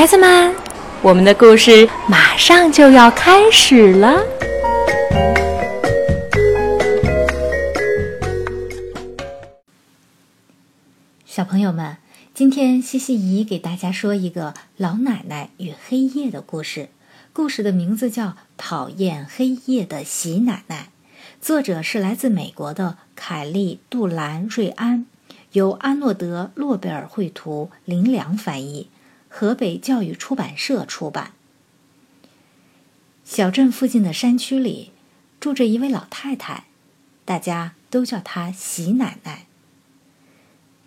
孩子们，我们的故事马上就要开始了。小朋友们，今天西西姨给大家说一个老奶奶与黑夜的故事。故事的名字叫《讨厌黑夜的喜奶奶》，作者是来自美国的凯利·杜兰瑞安，由阿诺德·诺贝尔绘图，林良翻译，河北教育出版社出版。小镇附近的山区里，住着一位老太太，大家都叫她喜奶奶。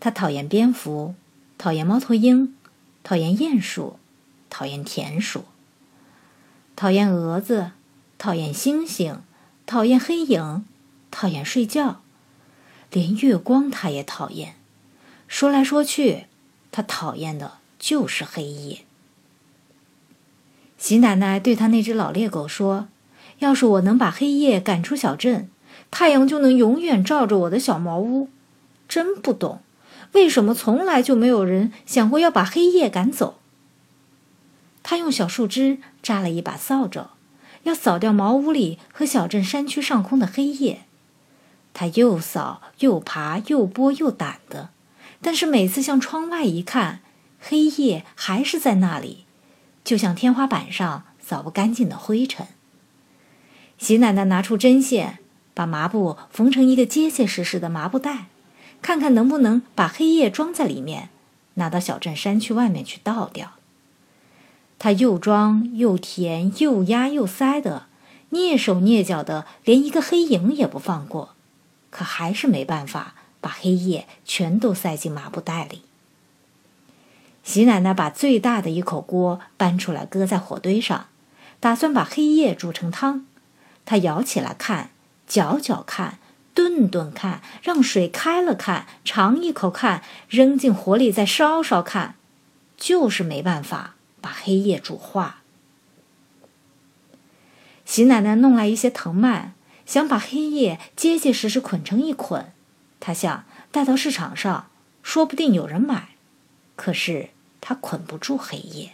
她讨厌蝙蝠，讨厌猫头鹰，讨厌鼹鼠，讨厌田鼠。讨厌蛾子，讨厌星星，讨厌黑影，讨厌睡觉，连月光她也讨厌。说来说去，她讨厌的就是黑夜。喜奶奶对他那只老猎狗说：“要是我能把黑夜赶出小镇，太阳就能永远照着我的小茅屋。真不懂，为什么从来就没有人想过要把黑夜赶走。”他用小树枝扎了一把扫帚，要扫掉茅屋里和小镇山区上空的黑夜。他又扫又爬又拨又掸的，但是每次向窗外一看，黑夜还是在那里，就像天花板上扫不干净的灰尘。喜奶奶拿出针线，把麻布缝成一个结结实实的麻布袋，看看能不能把黑夜装在里面，拿到小镇山区外面去倒掉。他又装又填又压又塞的，蹑手蹑脚的，连一个黑影也不放过，可还是没办法把黑夜全都塞进麻布袋里。喜奶奶把最大的一口锅搬出来，搁在火堆上，打算把黑夜煮成汤。她舀起来看，搅搅看，炖炖看，让水开了看，尝一口看，扔进火里再烧烧看，就是没办法。把黑夜煮化。喜奶奶弄来一些藤蔓，想把黑夜结结实实捆成一捆。她想带到市场上，说不定有人买。可是他捆不住黑夜。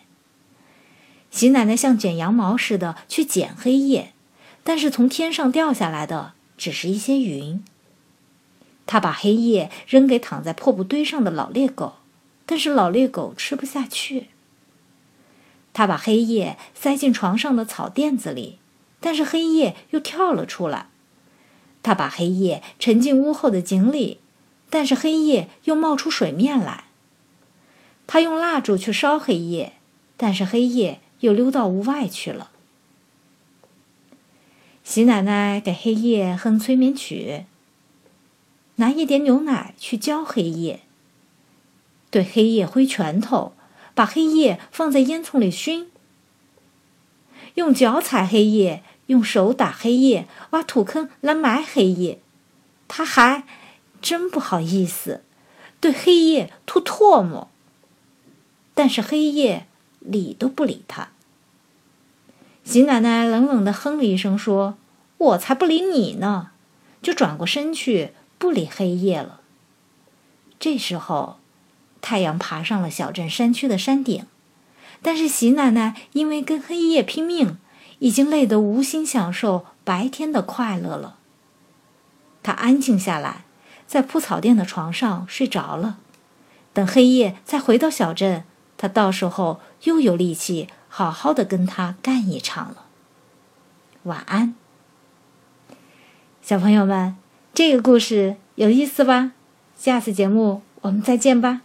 喜奶奶像卷羊毛似的去捡黑夜，但是从天上掉下来的只是一些云。她把黑夜扔给躺在破布堆上的老猎狗，但是老猎狗吃不下去。他把黑夜塞进床上的草垫子里，但是黑夜又跳了出来。他把黑夜沉进屋后的井里，但是黑夜又冒出水面来。他用蜡烛去烧黑夜，但是黑夜又溜到屋外去了。喜奶奶给黑夜哼催眠曲，拿一点牛奶去浇黑夜，对黑夜挥拳头。把黑夜放在烟囱里熏，用脚踩黑夜，用手打黑夜，挖土坑来埋黑夜。他还真不好意思，对黑夜吐唾沫。但是黑夜理都不理他。喜奶奶冷冷的哼了一声，说：“我才不理你呢！”就转过身去，不理黑夜了。这时候。太阳爬上了小镇山区的山顶，但是喜奶奶因为跟黑夜拼命，已经累得无心享受白天的快乐了。她安静下来，在铺草垫的床上睡着了。等黑夜再回到小镇，他到时候又有力气好好的跟他干一场了。晚安，小朋友们，这个故事有意思吧？下次节目我们再见吧。